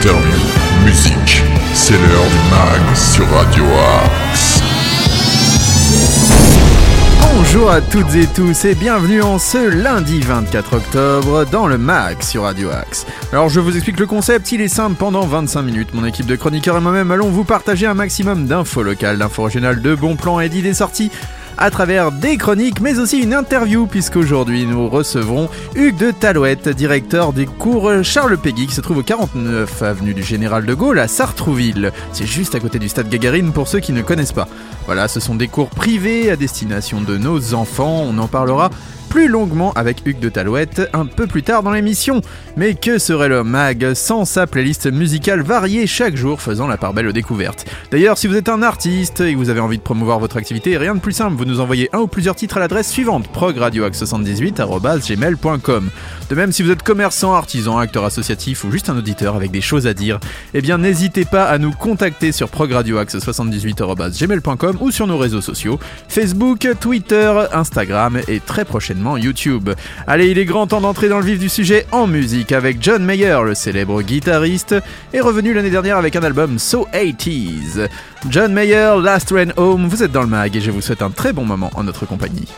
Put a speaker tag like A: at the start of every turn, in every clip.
A: interview, musique. C'est l'heure du mag sur Radio Axe.
B: Bonjour à toutes et tous et bienvenue en ce lundi 24 octobre dans le MAG sur Radio Axe. Alors je vous explique le concept, il est simple, pendant 25 minutes, mon équipe de chroniqueurs et moi-même allons vous partager un maximum d'infos locales, d'infos régionales, de bons plans et d'idées sorties à travers des chroniques, mais aussi une interview, puisqu'aujourd'hui nous recevrons Hugues de Talouette, directeur des cours Charles Péguy, qui se trouve au 49 avenue du Général de Gaulle à Sartrouville. C'est juste à côté du stade Gagarine pour ceux qui ne connaissent pas. Voilà, ce sont des cours privés à destination de nos enfants, on en parlera plus longuement avec Hugues de Talouette un peu plus tard dans l'émission. Mais que serait le mag sans sa playlist musicale variée chaque jour faisant la part belle aux découvertes? D'ailleurs, si vous êtes un artiste et que vous avez envie de promouvoir votre activité, rien de plus simple, vous nous envoyez un ou plusieurs titres à l'adresse suivante progradioaxe78@gmail.com. De même, si vous êtes commerçant, artisan, acteur associatif ou juste un auditeur avec des choses à dire, eh bien n'hésitez pas à nous contacter sur progradioaxe78@gmail.com ou sur nos réseaux sociaux Facebook, Twitter, Instagram et très prochainement YouTube. Allez, il est grand temps d'entrer dans le vif du sujet en musique avec John Mayer, le célèbre guitariste, est revenu l'année dernière avec un album So 80s. John Mayer, Last Train Home, vous êtes dans le mag et je vous souhaite un très bon moment en notre compagnie.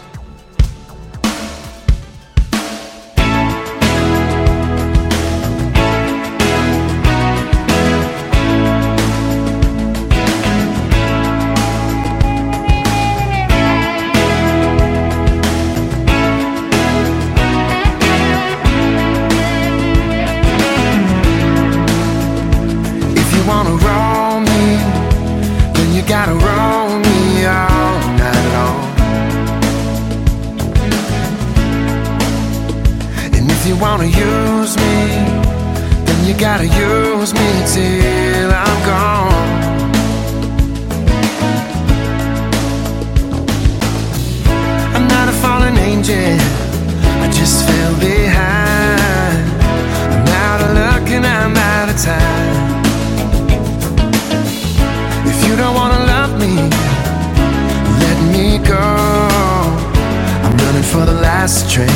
C: Train.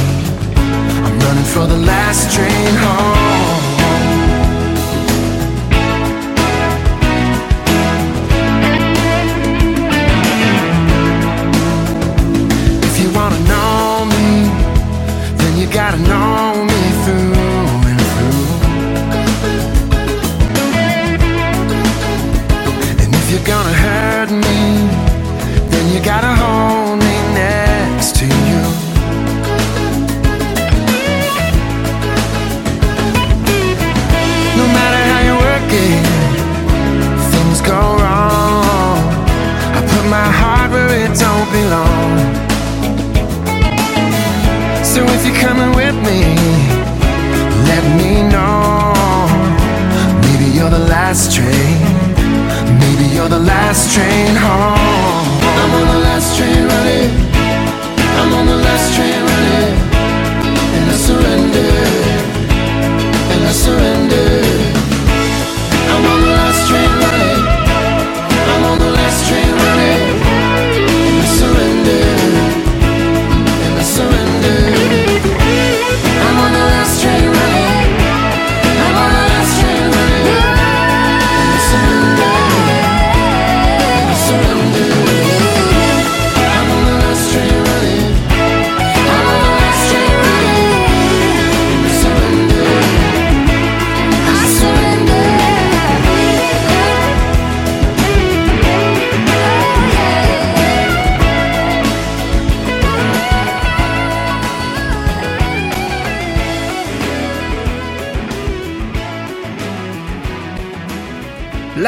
C: I'm running for the last train coming with me, let me know. Maybe you're the last train. Maybe you're the last train home. I'm on the last train running. I'm on the last train running. And I surrender. And I surrender.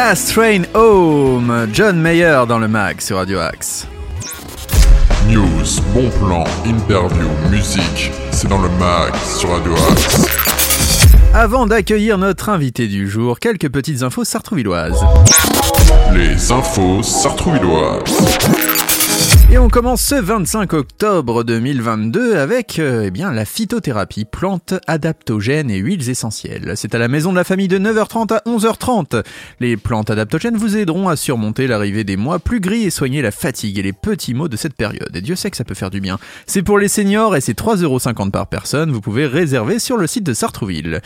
C: Last Train
B: Home, John Mayer dans le mag sur Radio Axe.
A: News, bon plan, interview, musique. C'est dans le mag sur Radio Axe.
B: Avant d'accueillir notre invité du jour, quelques petites infos sartrouvilloises.
A: Les infos sartrouvilloises.
B: Et on commence ce 25 octobre 2022 avec euh, eh bien, la phytothérapie, plantes adaptogènes et huiles essentielles. C'est à la maison de la famille de 9h30 à 11h30. Les plantes adaptogènes vous aideront à surmonter l'arrivée des mois plus gris et soigner la fatigue et les petits maux de cette période. Et Dieu sait que ça peut faire du bien. C'est pour les seniors et c'est 3,50€ par personne. Vous pouvez réserver sur le site de Sartrouville.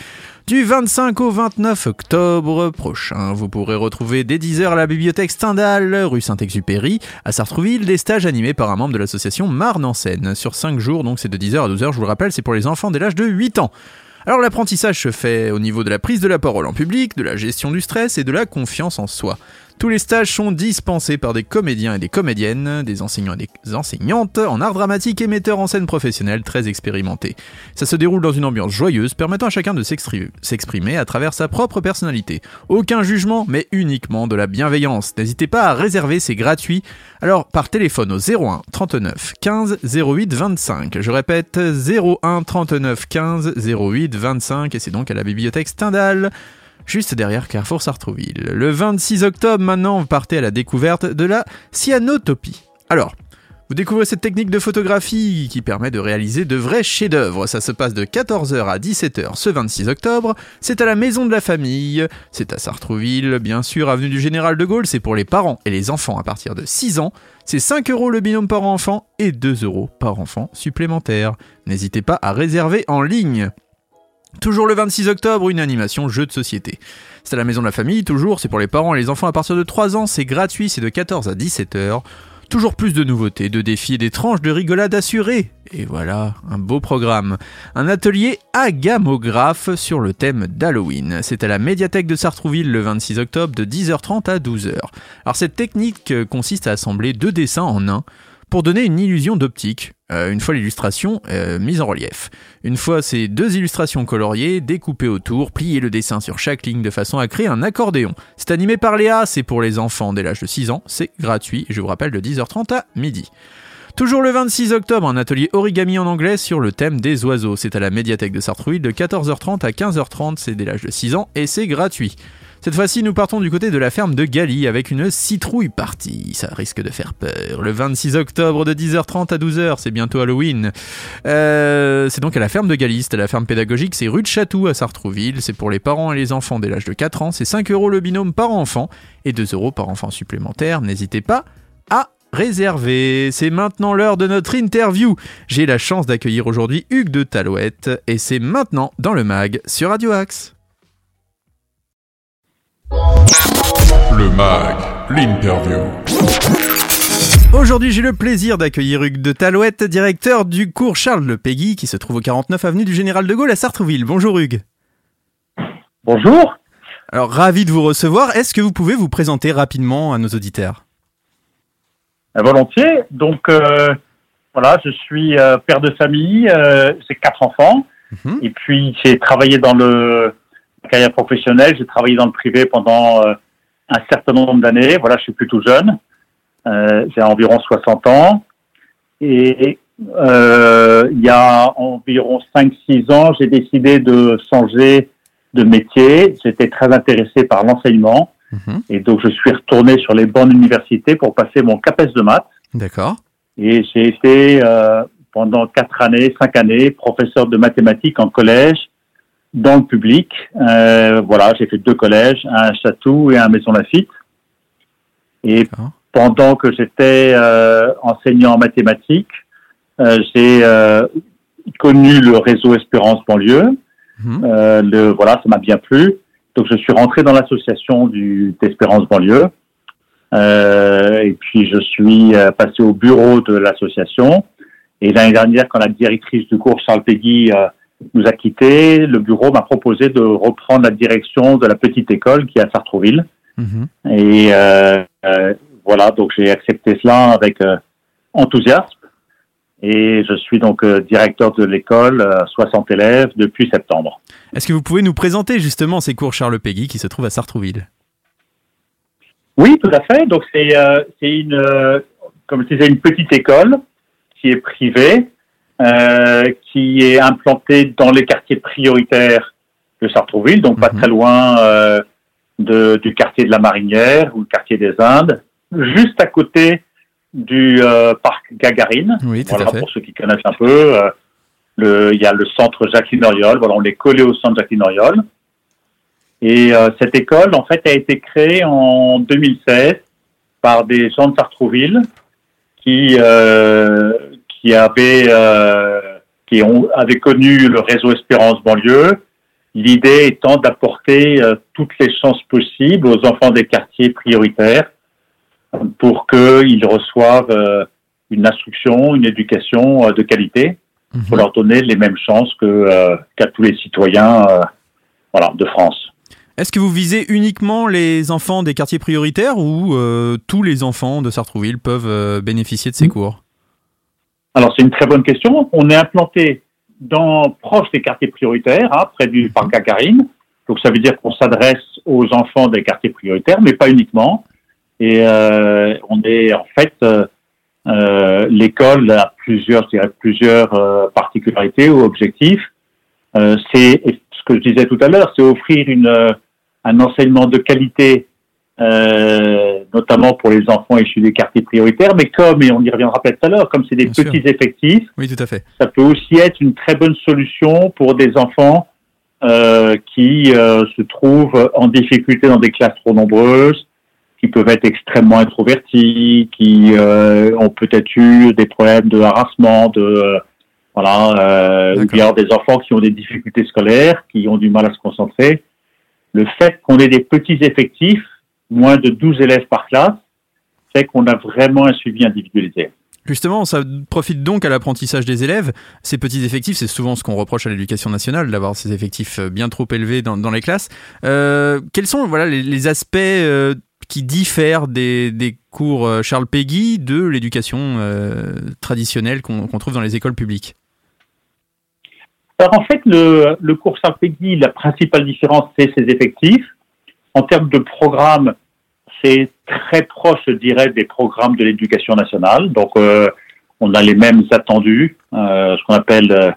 B: Du 25 au 29 octobre prochain, vous pourrez retrouver dès 10h à la bibliothèque Stendhal, rue Saint-Exupéry, à Sartrouville, des stages animés par un membre de l'association Marne en Seine. Sur 5 jours, donc c'est de 10h à 12h, je vous le rappelle, c'est pour les enfants dès l'âge de 8 ans. Alors l'apprentissage se fait au niveau de la prise de la parole en public, de la gestion du stress et de la confiance en soi. Tous les stages sont dispensés par des comédiens et des comédiennes, des enseignants et des enseignantes en art dramatique et metteurs en scène professionnels très expérimentés. Ça se déroule dans une ambiance joyeuse permettant à chacun de s'exprimer à travers sa propre personnalité. Aucun jugement, mais uniquement de la bienveillance. N'hésitez pas à réserver, c'est gratuit. Alors par téléphone au 01 39 15 08 25. Je répète 01 39 15 08 25 et c'est donc à la bibliothèque Stendhal juste derrière Carrefour Sartrouville. Le 26 octobre, maintenant, vous partez à la découverte de la cyanotopie. Alors, vous découvrez cette technique de photographie qui permet de réaliser de vrais chefs-d'œuvre. Ça se passe de 14h à 17h ce 26 octobre. C'est à la Maison de la Famille. C'est à Sartrouville, bien sûr, avenue du Général de Gaulle. C'est pour les parents et les enfants à partir de 6 ans. C'est 5 euros le binôme par enfant et 2 euros par enfant supplémentaire. N'hésitez pas à réserver en ligne. Toujours le 26 octobre, une animation jeu de société. C'est à la maison de la famille, toujours, c'est pour les parents et les enfants à partir de 3 ans, c'est gratuit, c'est de 14 à 17 heures. Toujours plus de nouveautés, de défis et des de rigolade assurées. Et voilà, un beau programme. Un atelier agamographe sur le thème d'Halloween. C'est à la médiathèque de Sartrouville le 26 octobre de 10h30 à 12h. Alors cette technique consiste à assembler deux dessins en un pour donner une illusion d'optique, euh, une fois l'illustration euh, mise en relief. Une fois ces deux illustrations coloriées, découpées autour, pliez le dessin sur chaque ligne de façon à créer un accordéon. C'est animé par Léa, c'est pour les enfants dès l'âge de 6 ans, c'est gratuit, je vous rappelle de 10h30 à midi. Toujours le 26 octobre, un atelier origami en anglais sur le thème des oiseaux. C'est à la médiathèque de Sartrouville de 14h30 à 15h30, c'est dès l'âge de 6 ans et c'est gratuit. Cette fois-ci, nous partons du côté de la ferme de Gali avec une citrouille partie. Ça risque de faire peur. Le 26 octobre de 10h30 à 12h, c'est bientôt Halloween. Euh, c'est donc à la ferme de Gali, c'est la ferme pédagogique, c'est rue de Chatou à Sartrouville. C'est pour les parents et les enfants dès l'âge de 4 ans. C'est 5 euros le binôme par enfant et 2 euros par enfant supplémentaire. N'hésitez pas à réserver. C'est maintenant l'heure de notre interview. J'ai la chance d'accueillir aujourd'hui Hugues de Talouette et c'est maintenant dans le mag sur Radio Axe.
A: Le MAG, l'interview.
B: Aujourd'hui, j'ai le plaisir d'accueillir Hugues de Talouette, directeur du cours Charles Le Peggy, qui se trouve au 49 avenue du Général de Gaulle à Sartrouville. Bonjour Hugues.
D: Bonjour.
B: Alors, ravi de vous recevoir. Est-ce que vous pouvez vous présenter rapidement à nos auditeurs?
D: Euh, Volontiers. Donc, euh, voilà, je suis euh, père de famille, euh, j'ai quatre enfants,
B: Mhm.
D: et puis j'ai travaillé dans le carrière professionnelle, j'ai travaillé dans le privé pendant euh, un certain nombre d'années. Voilà, je suis plutôt jeune, Euh, j'ai environ 60 ans, et euh, il y a environ 5-6 ans, j'ai décidé de changer de métier. J'étais très intéressé par l'enseignement.
B: Mhm.
D: Et donc, je suis retourné sur les bancs d'université pour passer mon CAPES de maths.
B: D'accord.
D: Et j'ai été euh, pendant quatre années, cinq années, professeur de mathématiques en collège, dans le public. Euh, voilà, j'ai fait deux collèges, un à Château et un à Maison Lafitte. Et pendant que j'étais euh, enseignant en mathématiques, euh, j'ai euh, connu le réseau Espérance banlieue. Euh, le, voilà, ça m'a bien plu. Donc, je suis rentré dans l'association du d'Espérance banlieue. Euh, et puis, je suis euh, passé au bureau de l'association. Et l'année dernière, quand la directrice du cours, Charles Peggy, euh, nous a quittés, le bureau m'a proposé de reprendre la direction de la petite école qui est à Sartrouville.
B: Mhm.
D: Et euh, euh, voilà, donc j'ai accepté cela avec euh, enthousiasme. Et je suis donc directeur de l'école, euh, 60 élèves, depuis septembre.
B: Est-ce que vous pouvez nous présenter justement ces cours Charles Peggy qui se trouvent à Sartrouville?
D: Oui, tout à fait. Donc c'est une, comme je disais, une petite école qui est privée, qui est implantée dans les quartiers prioritaires de Sartrouville, donc pas
B: Mhm.
D: très loin euh, de, du quartier de la Marinière ou le quartier des Indes, juste à côté du euh, parc Gagarine.
B: Oui, tout
D: Voilà,
B: à fait.
D: pour ceux qui connaissent un peu. euh, le, il y a le centre Jacqueline Oriol. Voilà, on est collé au centre Jacqueline Oriol. Et euh, cette école, en fait, a été créée en 2016 par des gens de Sartrouville qui euh, qui avaient euh, qui ont avaient connu le réseau Espérance banlieue L'idée étant d'apporter euh, toutes les chances possibles aux enfants des quartiers prioritaires pour qu'ils reçoivent euh, une instruction, une éducation euh, de qualité, pour leur donner les mêmes chances que euh, qu'à tous les citoyens euh, voilà, de France.
B: Est-ce que vous visez uniquement les enfants des quartiers prioritaires ou euh, tous les enfants de Sartrouville peuvent euh, bénéficier de ces
D: Mm.
B: cours?
D: Alors c'est une très bonne question. On est implanté dans proche des quartiers prioritaires, hein, près du parc Gagarine. Donc ça veut dire qu'on s'adresse aux enfants des quartiers prioritaires, mais pas uniquement. Et euh, on est en fait euh, euh, l'école a plusieurs, je dirais, plusieurs euh, particularités ou objectifs. Euh, c'est ce que je disais tout à l'heure, c'est offrir une, euh, un enseignement de qualité, euh, notamment pour les enfants issus des quartiers prioritaires. Mais comme, et on y reviendra peut-être tout à l'heure, comme c'est des
B: Bien sûr.
D: petits effectifs,
B: Oui, tout à fait.
D: ça peut aussi être une très bonne solution pour des enfants euh, qui euh, se trouvent en difficulté dans des classes trop nombreuses, qui peuvent être extrêmement introvertis, qui euh, ont peut-être eu des problèmes de harassement, de euh, voilà, euh, ou bien des enfants qui ont des difficultés scolaires, qui ont du mal à se concentrer. Le fait qu'on ait des petits effectifs, moins de 12 élèves par classe, fait qu'on a vraiment un suivi individualisé.
B: Justement, ça profite donc à l'apprentissage des élèves. Ces petits effectifs, c'est souvent ce qu'on reproche à l'éducation nationale, d'avoir ces effectifs euh, bien trop élevés dans, dans les classes. Euh, quels sont voilà, les, les aspects euh, qui diffèrent des, des cours Charles Péguy de l'éducation euh, traditionnelle qu'on trouve dans les écoles publiques?
D: Alors en fait, le, le cours Sarpegui, la principale différence, c'est ses effectifs. En termes de programme, c'est très proche, je dirais, des programmes de l'éducation nationale. Donc, euh, on a les mêmes attendus, euh, ce qu'on appelle, euh,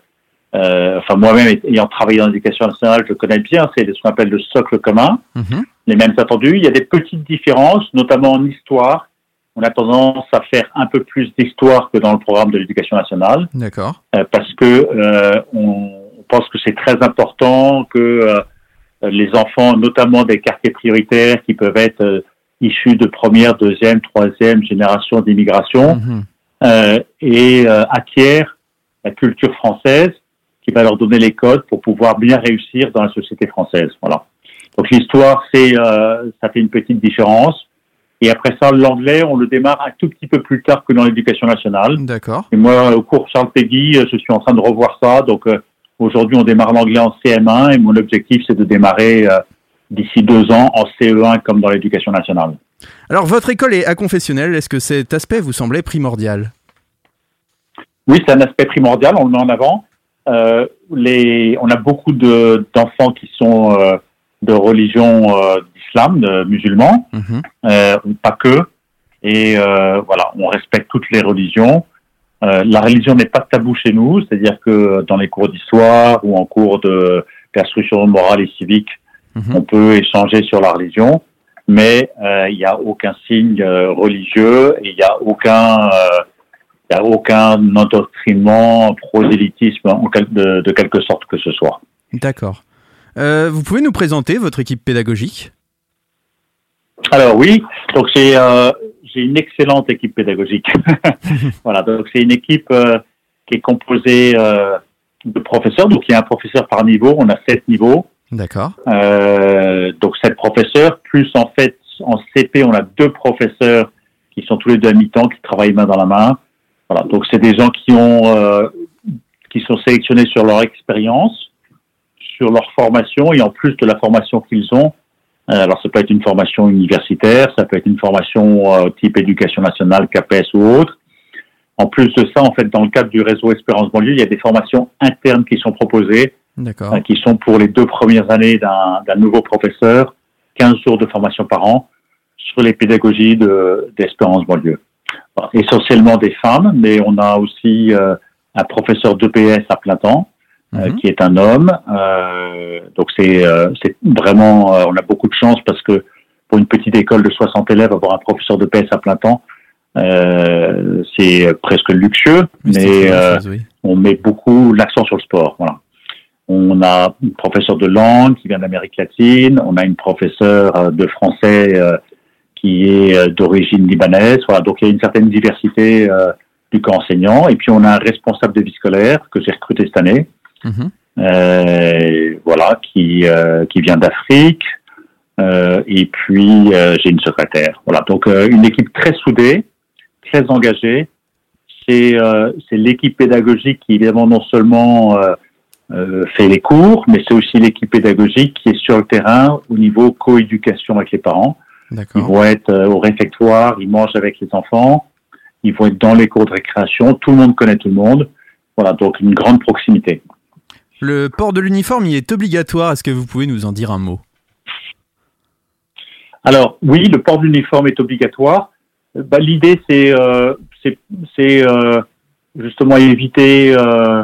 D: euh, enfin moi-même ayant travaillé dans l'éducation nationale, je connais bien, c'est ce qu'on appelle le socle commun,
B: Mhm.
D: les mêmes attendus. Il y a des petites différences, notamment en histoire. On a tendance à faire un peu plus d'histoire que dans le programme de l'éducation nationale
B: D'accord.
D: euh, parce que euh, on, on pense que c'est très important que euh, les enfants, notamment des quartiers prioritaires, qui peuvent être euh, issus de première, deuxième, troisième génération d'immigration, euh, et euh, acquièrent la culture française qui va leur donner les codes pour pouvoir bien réussir dans la société française. Voilà. Donc l'histoire, c'est euh, ça fait une petite différence. Et après ça, l'anglais, on le démarre un tout petit peu plus tard que dans l'éducation nationale.
B: D'accord.
D: Et moi, au cours Charles Péguy, euh, je suis en train de revoir ça. Donc, euh, aujourd'hui, on démarre l'anglais en CM1 et mon objectif, c'est de démarrer euh, d'ici deux ans en CE1 comme dans l'éducation nationale.
B: Alors, votre école est aconfessionnelle. Est-ce que cet aspect vous semblait primordial?
D: Oui, c'est un aspect primordial, on le met en avant. Euh, les, on a beaucoup de- d'enfants qui sont euh, de religion d'islam, de musulmans,
B: Mhm.
D: pas que. Et voilà, on respecte toutes les religions. Euh, la religion n'est pas tabou chez nous, c'est-à-dire que dans les cours d'histoire ou en cours de d'instruction morale et civique,
B: Mhm.
D: on peut échanger sur la religion, mais euh, il n'y a aucun signe euh, religieux et il n'y a aucun il y a aucun endoctrinement, prosélytisme en quel- de, de quelque sorte que ce soit.
B: D'accord. Euh, vous pouvez nous présenter votre équipe pédagogique?
D: Alors oui, donc euh, j'ai une excellente équipe pédagogique. voilà, donc c'est une équipe euh, qui est composée euh, de professeurs. Donc il y a un professeur par niveau, on a sept niveaux.
B: D'accord.
D: Euh, donc sept professeurs, plus en fait en CP on a deux professeurs qui sont tous les deux à mi-temps, qui travaillent main dans la main. Voilà, donc c'est des gens qui ont qui sont sélectionnés sur leur expérience, sur leur formation et en plus de la formation qu'ils ont. Euh, alors ça peut être une formation universitaire, ça peut être une formation euh, type éducation nationale, CAPES ou autre. En plus de ça, en fait, dans le cadre du réseau Espérance Banlieue, il y a des formations internes qui sont proposées euh, qui sont pour les deux premières années d'un nouveau professeur, 15 jours de formation par an sur les pédagogies de- d'Espérance Banlieue. Voilà. Essentiellement des femmes, mais on a aussi euh, un professeur d'EPS à plein temps, euh,
B: Mhm.
D: qui est un homme. Euh, donc c'est euh, c'est vraiment, euh, on a beaucoup de chance parce que pour une petite école de 60 élèves, avoir un professeur d'EPS à plein temps, euh, c'est presque luxueux, mais euh,
B: chose, oui.
D: on met beaucoup l'accent sur le sport. Voilà. On a une professeure de langue qui vient d'Amérique latine. On a une professeure de français euh, qui est d'origine libanaise. Voilà. Donc il y a une certaine diversité euh, du corps enseignant. Et puis on a un responsable de vie scolaire que j'ai recruté cette année.
B: Mhm.
D: euh, voilà, qui euh, qui vient d'Afrique. Euh, et puis euh, j'ai une secrétaire. Voilà, donc euh, une équipe très soudée, très engagée. C'est euh, c'est l'équipe pédagogique qui évidemment non seulement euh, euh, fait les cours, mais c'est aussi l'équipe pédagogique qui est sur le terrain au niveau coéducation avec les parents. Ils vont être au réfectoire, ils mangent avec les enfants, ils vont être dans les cours de récréation, tout le monde connaît tout le monde. Voilà, donc une grande proximité.
B: Le port de l'uniforme, il est obligatoire. Est-ce que vous pouvez nous en dire un mot?
D: Alors oui, le port de l'uniforme est obligatoire. Bah, L'idée, c'est euh, euh, justement éviter euh,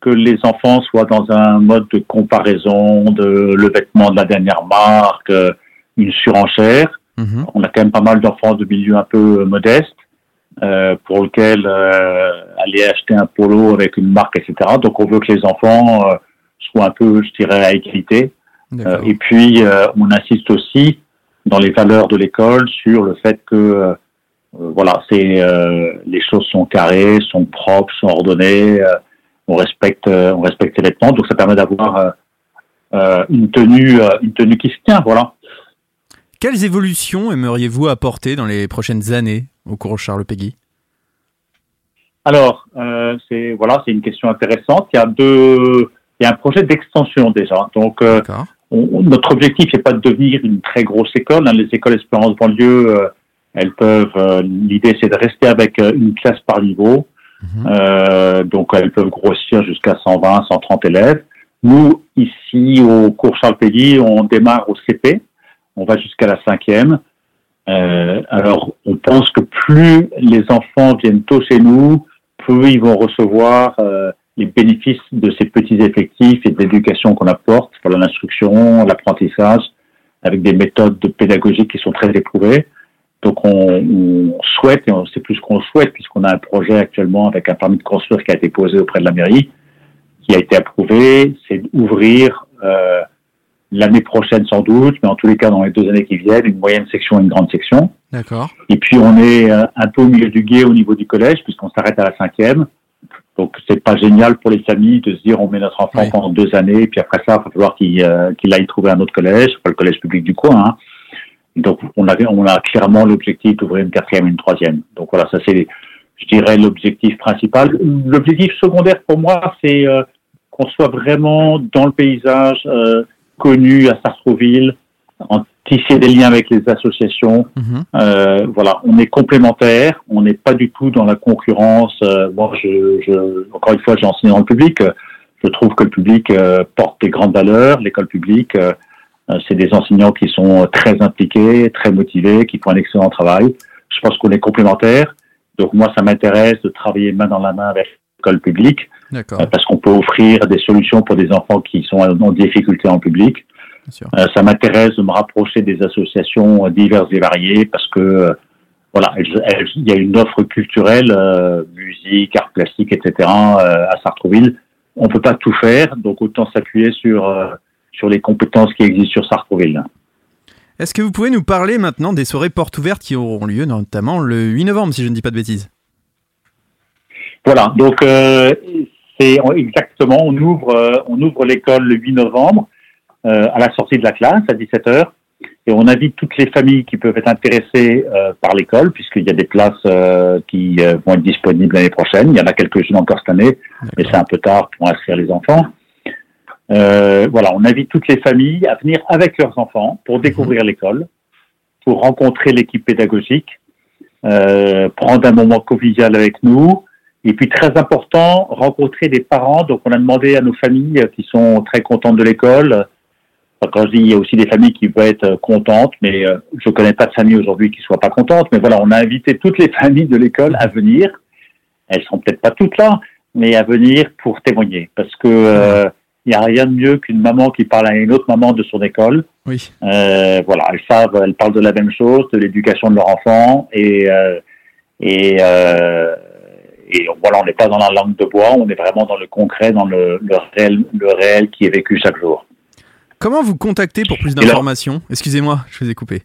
D: que les enfants soient dans un mode de comparaison de le vêtement de la dernière marque, une surenchère.
B: Mhm.
D: On a quand même pas mal d'enfants de milieux un peu modestes euh, pour lesquels euh, aller acheter un polo avec une marque, etc. Donc on veut que les enfants euh, soient un peu, je dirais, à égalité. Euh, et puis, euh, on insiste aussi dans les valeurs de l'école sur le fait que voilà, c'est euh, les choses sont carrées, sont propres, sont ordonnées, euh, on respecte, euh, on respecte les vêtements, donc ça permet d'avoir une tenue, euh, une tenue qui se tient, voilà.
B: Quelles évolutions aimeriez-vous apporter dans les prochaines années? Au cours Charles Peggy
D: Alors, euh, c'est voilà, c'est une question intéressante. Il y a deux, il y a un projet d'extension déjà. Donc, euh, on- notre objectif n'est pas de devenir une très grosse école. hein. Les écoles Espérance banlieue, euh, elles peuvent. L'idée, c'est de rester avec une classe par niveau.
B: Mhm.
D: Donc, elles peuvent grossir jusqu'à 120, 130 élèves. Nous, ici, au cours Charles Péguy, on démarre au CP. On va jusqu'à la cinquième. Euh, alors, on pense que plus les enfants viennent tôt chez nous, plus ils vont recevoir euh, les bénéfices de ces petits effectifs et de l'éducation qu'on apporte, voilà, l'instruction, l'apprentissage, avec des méthodes de pédagogie qui sont très éprouvées. Donc, on, on souhaite, et on sait plus ce qu'on souhaite, puisqu'on a un projet actuellement avec un permis de construire qui a été posé auprès de la mairie, qui a été approuvé, c'est d'ouvrir euh, l'année prochaine sans doute, mais en tous les cas dans les deux années qui viennent, une moyenne section et une grande section.
B: D'accord.
D: Et puis on est euh, un peu au milieu du guet au niveau du collège, puisqu'on s'arrête à la cinquième. Donc c'est pas génial pour les familles de se dire on met notre enfant
B: Oui.
D: pendant deux années, et puis après ça, il va falloir qu'il euh, qu'il aille trouver un autre collège, pas le collège public du coin. hein. Donc on avait, on a clairement l'objectif d'ouvrir une quatrième et une troisième. Donc voilà, ça c'est, je dirais, l'objectif principal. L'objectif secondaire pour moi, c'est euh, qu'on soit vraiment dans le paysage euh, connu à Sartrouville, en tisser des liens avec les associations.
B: Mhm.
D: Euh, voilà, on est complémentaires, on n'est pas du tout dans la concurrence. Euh, moi, je, je, encore une fois, j'ai enseigné dans le public. Euh, Je trouve que le public euh, porte des grandes valeurs. L'école publique, c'est des enseignants qui sont très impliqués, très motivés, qui font un excellent travail. Je pense qu'on est complémentaires. Donc moi, ça m'intéresse de travailler main dans la main avec l'école publique
B: D'accord.
D: euh, parce qu'on peut offrir des solutions pour des enfants qui sont en difficulté en public. Euh, ça m'intéresse de me rapprocher des associations euh, diverses et variées parce que voilà, il y a une offre culturelle, euh, musique, art plastique, etc. euh, à Sartrouville. On peut pas tout faire, donc autant s'appuyer sur euh, sur les compétences qui existent sur Sartrouville.
B: Est-ce que vous pouvez nous parler maintenant des soirées portes ouvertes qui auront lieu notamment le 8 novembre, si je ne dis pas de bêtises?
D: Voilà, donc euh, c'est exactement, on ouvre euh, on ouvre l'école le 8 novembre euh, à la sortie de la classe à 17h et on invite toutes les familles qui peuvent être intéressées euh, par l'école puisqu'il y a des places euh, qui euh, vont être disponibles l'année prochaine. Il y en a quelques-unes encore cette année, mais c'est un peu tard pour inscrire les enfants. Euh, voilà, on invite toutes les familles à venir avec leurs enfants pour découvrir l'école, pour rencontrer l'équipe pédagogique, euh, prendre un moment convivial avec nous, et puis très important, rencontrer des parents. Donc on a demandé à nos familles euh, qui sont très contentes de l'école. Enfin, quand je dis il y a aussi des familles qui peuvent être euh, contentes, mais euh, je connais pas de famille aujourd'hui qui soient pas contentes. Mais voilà, on a invité toutes les familles de l'école à venir. Elles sont peut-être pas toutes là, mais à venir pour témoigner, parce que euh, il n'y a rien de mieux qu'une maman qui parle à une autre maman de son école.
B: Oui.
D: Euh, voilà, elles savent, elles parlent de la même chose, de l'éducation de leur enfant, et euh, et euh, et voilà, on n'est pas dans la langue de bois, on est vraiment dans le concret, dans le, le réel, le réel qui est vécu chaque jour.
B: Comment vous contacter pour plus d'informations? Excusez-moi, je vous ai coupé.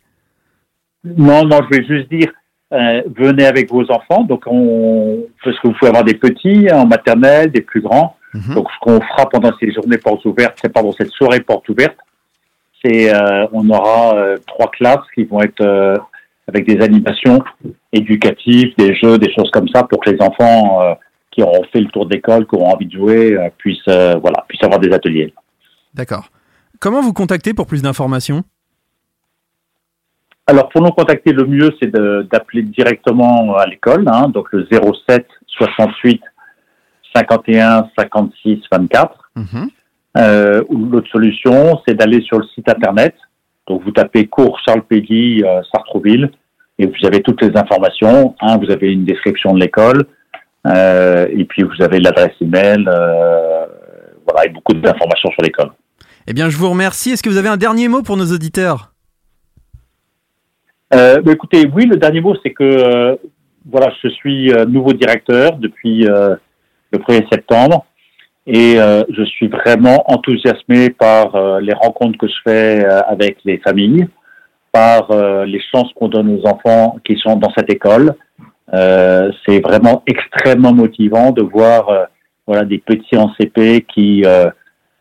D: Non, non, je vais juste dire, euh, venez avec vos enfants. Donc, on, parce que vous pouvez avoir des petits en maternelle, des plus grands.
B: Mhm.
D: Donc, ce qu'on fera pendant ces journées portes ouvertes, c'est pendant cette soirée portes ouvertes, c'est euh, on aura euh, trois classes qui vont être euh, avec des animations éducatives, des jeux, des choses comme ça, pour que les enfants euh, qui auront fait le tour d'école, qui auront envie de jouer, euh, puissent euh, voilà, puissent avoir des ateliers.
B: D'accord. Comment vous contacter pour plus d'informations?
D: Alors, pour nous contacter, le mieux, c'est d'appeler directement à l'école, hein, donc le 07 68 51 56 24.
B: Mhm.
D: Euh, l'autre solution, c'est d'aller sur le site internet. Donc, vous tapez cours Charles Péguy, euh, Sartrouville, et vous avez toutes les informations. Hein, vous avez une description de l'école, euh, et puis vous avez l'adresse email, euh, voilà, et beaucoup d'informations sur l'école.
B: Eh bien, je vous remercie. Est-ce que vous avez un dernier mot pour nos auditeurs?
D: Euh, bah, écoutez, oui, le dernier mot, c'est que voilà, je suis nouveau directeur depuis le 1er septembre et je suis vraiment enthousiasmé par les rencontres que je fais avec les familles, par euh, les chances qu'on donne aux enfants qui sont dans cette école. Euh, c'est vraiment extrêmement motivant de voir euh, voilà des petits en CP qui euh,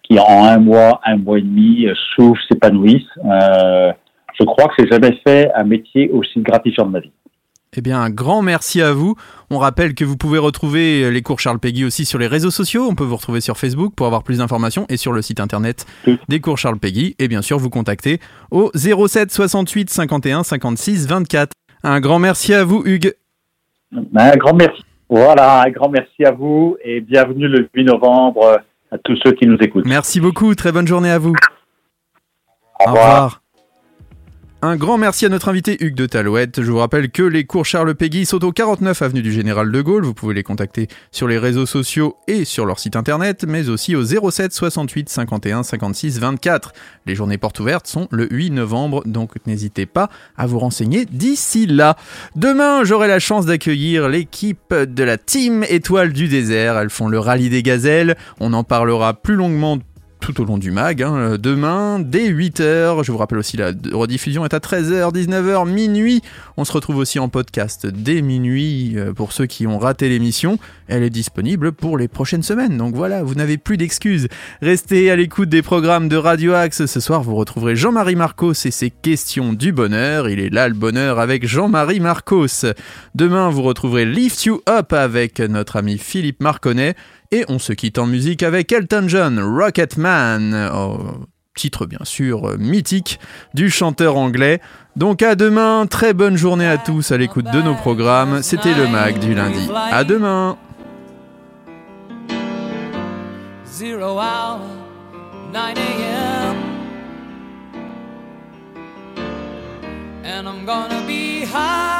D: qui en un mois, un mois et demi euh, s'ouvrent, s'épanouissent. Euh, je crois que j'ai jamais fait un métier aussi gratifiant de ma vie.
B: Eh bien, un grand merci à vous. On rappelle que vous pouvez retrouver les cours Charles Péguy aussi sur les réseaux sociaux. On peut vous retrouver sur Facebook pour avoir plus d'informations et sur le site internet des cours Charles Péguy. Et bien sûr, vous contacter au 07 68 51 56 24. Un grand merci à vous, Hugues.
D: Un grand merci. Voilà, un grand merci à vous et bienvenue le 8 novembre euh, à tous ceux qui nous écoutent.
B: Merci beaucoup. Très bonne journée à vous.
D: Au revoir.
B: Un grand merci à notre invité Hugues de Talouette. Je vous rappelle que les cours Charles Péguy sont au 49 avenue du Général de Gaulle. Vous pouvez les contacter sur les réseaux sociaux et sur leur site internet, mais aussi au 07 68 51 56 24. Les journées portes ouvertes sont le 8 novembre, donc n'hésitez pas à vous renseigner d'ici là. Demain, j'aurai la chance d'accueillir l'équipe de la Team Étoile du désert. Elles font le rallye des gazelles. On en parlera plus longuement tout au long du mag. hein. Demain, dès 8h, je vous rappelle aussi la rediffusion est à 13h, 19h, minuit. On se retrouve aussi en podcast dès minuit euh, pour ceux qui ont raté l'émission. Elle est disponible pour les prochaines semaines. Donc voilà, vous n'avez plus d'excuses. Restez à l'écoute des programmes de Radio Axe. Ce soir, vous retrouverez Jean-Marie Marcos et ses questions du bonheur. Il est là le bonheur avec Jean-Marie Marcos. Demain, vous retrouverez Lift You Up avec notre ami Philippe Marconnet. Et on se quitte en musique avec Elton John, Rocketman, oh, titre bien sûr euh, mythique du chanteur anglais. Donc à demain, très bonne journée à tous à l'écoute de nos programmes. C'était le mag du lundi. À demain.
E: Zero hour, 9 a.m. And I'm gonna be high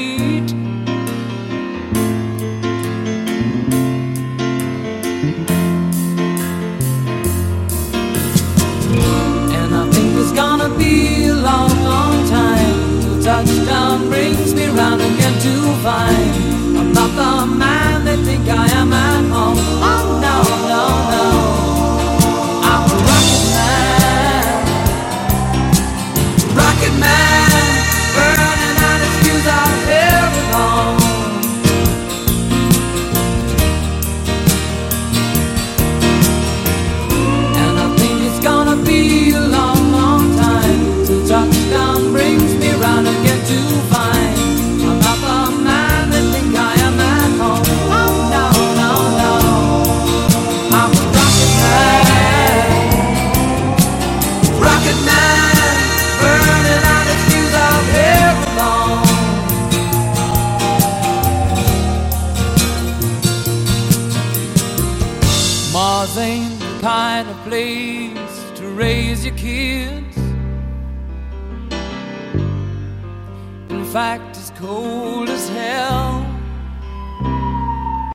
E: Be a long, long time till touchdown brings me round again to find I'm not the man they think I am at home.